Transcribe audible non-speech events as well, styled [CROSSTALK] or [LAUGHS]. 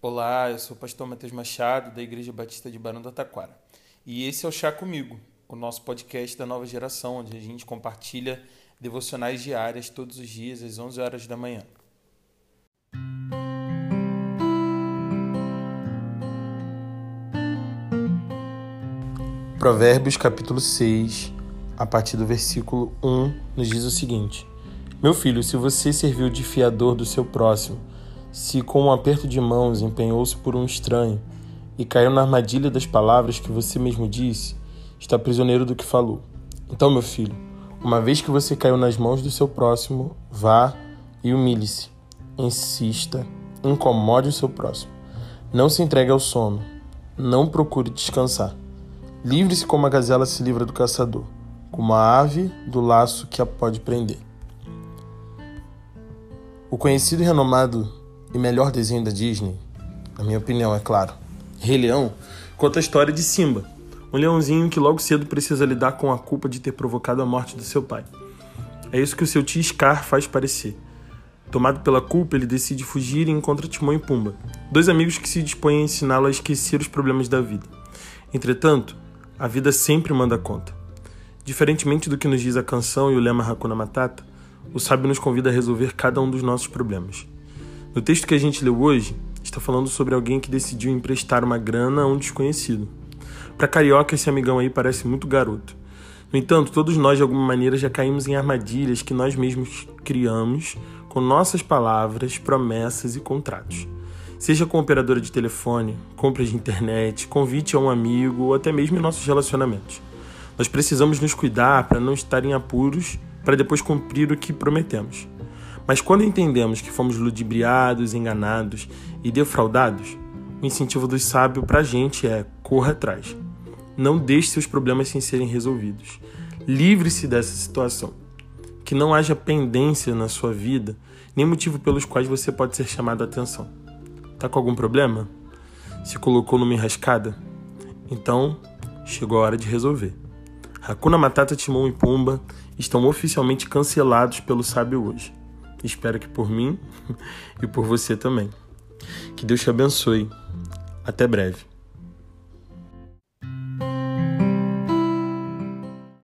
Olá, eu sou o pastor Matheus Machado, da Igreja Batista de Barão do Taquara. E esse é o Chá Comigo, o nosso podcast da nova geração, onde a gente compartilha devocionais diárias todos os dias às 11 horas da manhã. Provérbios capítulo 6, a partir do versículo 1, nos diz o seguinte: Meu filho, se você serviu de fiador do seu próximo, se com um aperto de mãos empenhou-se por um estranho e caiu na armadilha das palavras que você mesmo disse, está prisioneiro do que falou. Então, meu filho, uma vez que você caiu nas mãos do seu próximo, vá e humilhe-se. Insista, incomode o seu próximo. Não se entregue ao sono. Não procure descansar. Livre-se como a gazela se livra do caçador, como a ave do laço que a pode prender. O conhecido e renomado e melhor desenho da Disney, na minha opinião, é claro, Rei Leão, conta a história de Simba, um leãozinho que logo cedo precisa lidar com a culpa de ter provocado a morte do seu pai. É isso que o seu tio Scar faz parecer. Tomado pela culpa, ele decide fugir e encontra Timão e Pumba, dois amigos que se dispõem a ensiná-lo a esquecer os problemas da vida. Entretanto, a vida sempre manda conta. Diferentemente do que nos diz a canção e o lema Hakuna Matata, o sábio nos convida a resolver cada um dos nossos problemas. No texto que a gente leu hoje, está falando sobre alguém que decidiu emprestar uma grana a um desconhecido. Para carioca, esse amigão aí parece muito garoto. No entanto, todos nós de alguma maneira já caímos em armadilhas que nós mesmos criamos com nossas palavras, promessas e contratos. Seja com operadora de telefone, compras de internet, convite a um amigo ou até mesmo em nossos relacionamentos. Nós precisamos nos cuidar para não estar em apuros para depois cumprir o que prometemos. Mas quando entendemos que fomos ludibriados, enganados e defraudados, o incentivo do sábio para a gente é corra atrás. Não deixe seus problemas sem serem resolvidos. Livre-se dessa situação. Que não haja pendência na sua vida, nem motivo pelos quais você pode ser chamado a atenção. Tá com algum problema? Se colocou numa enrascada? Então, chegou a hora de resolver. Hakuna Matata, Timão e Pumba estão oficialmente cancelados pelo sábio hoje. Espero que por mim [LAUGHS] e por você também. Que Deus te abençoe. Até breve.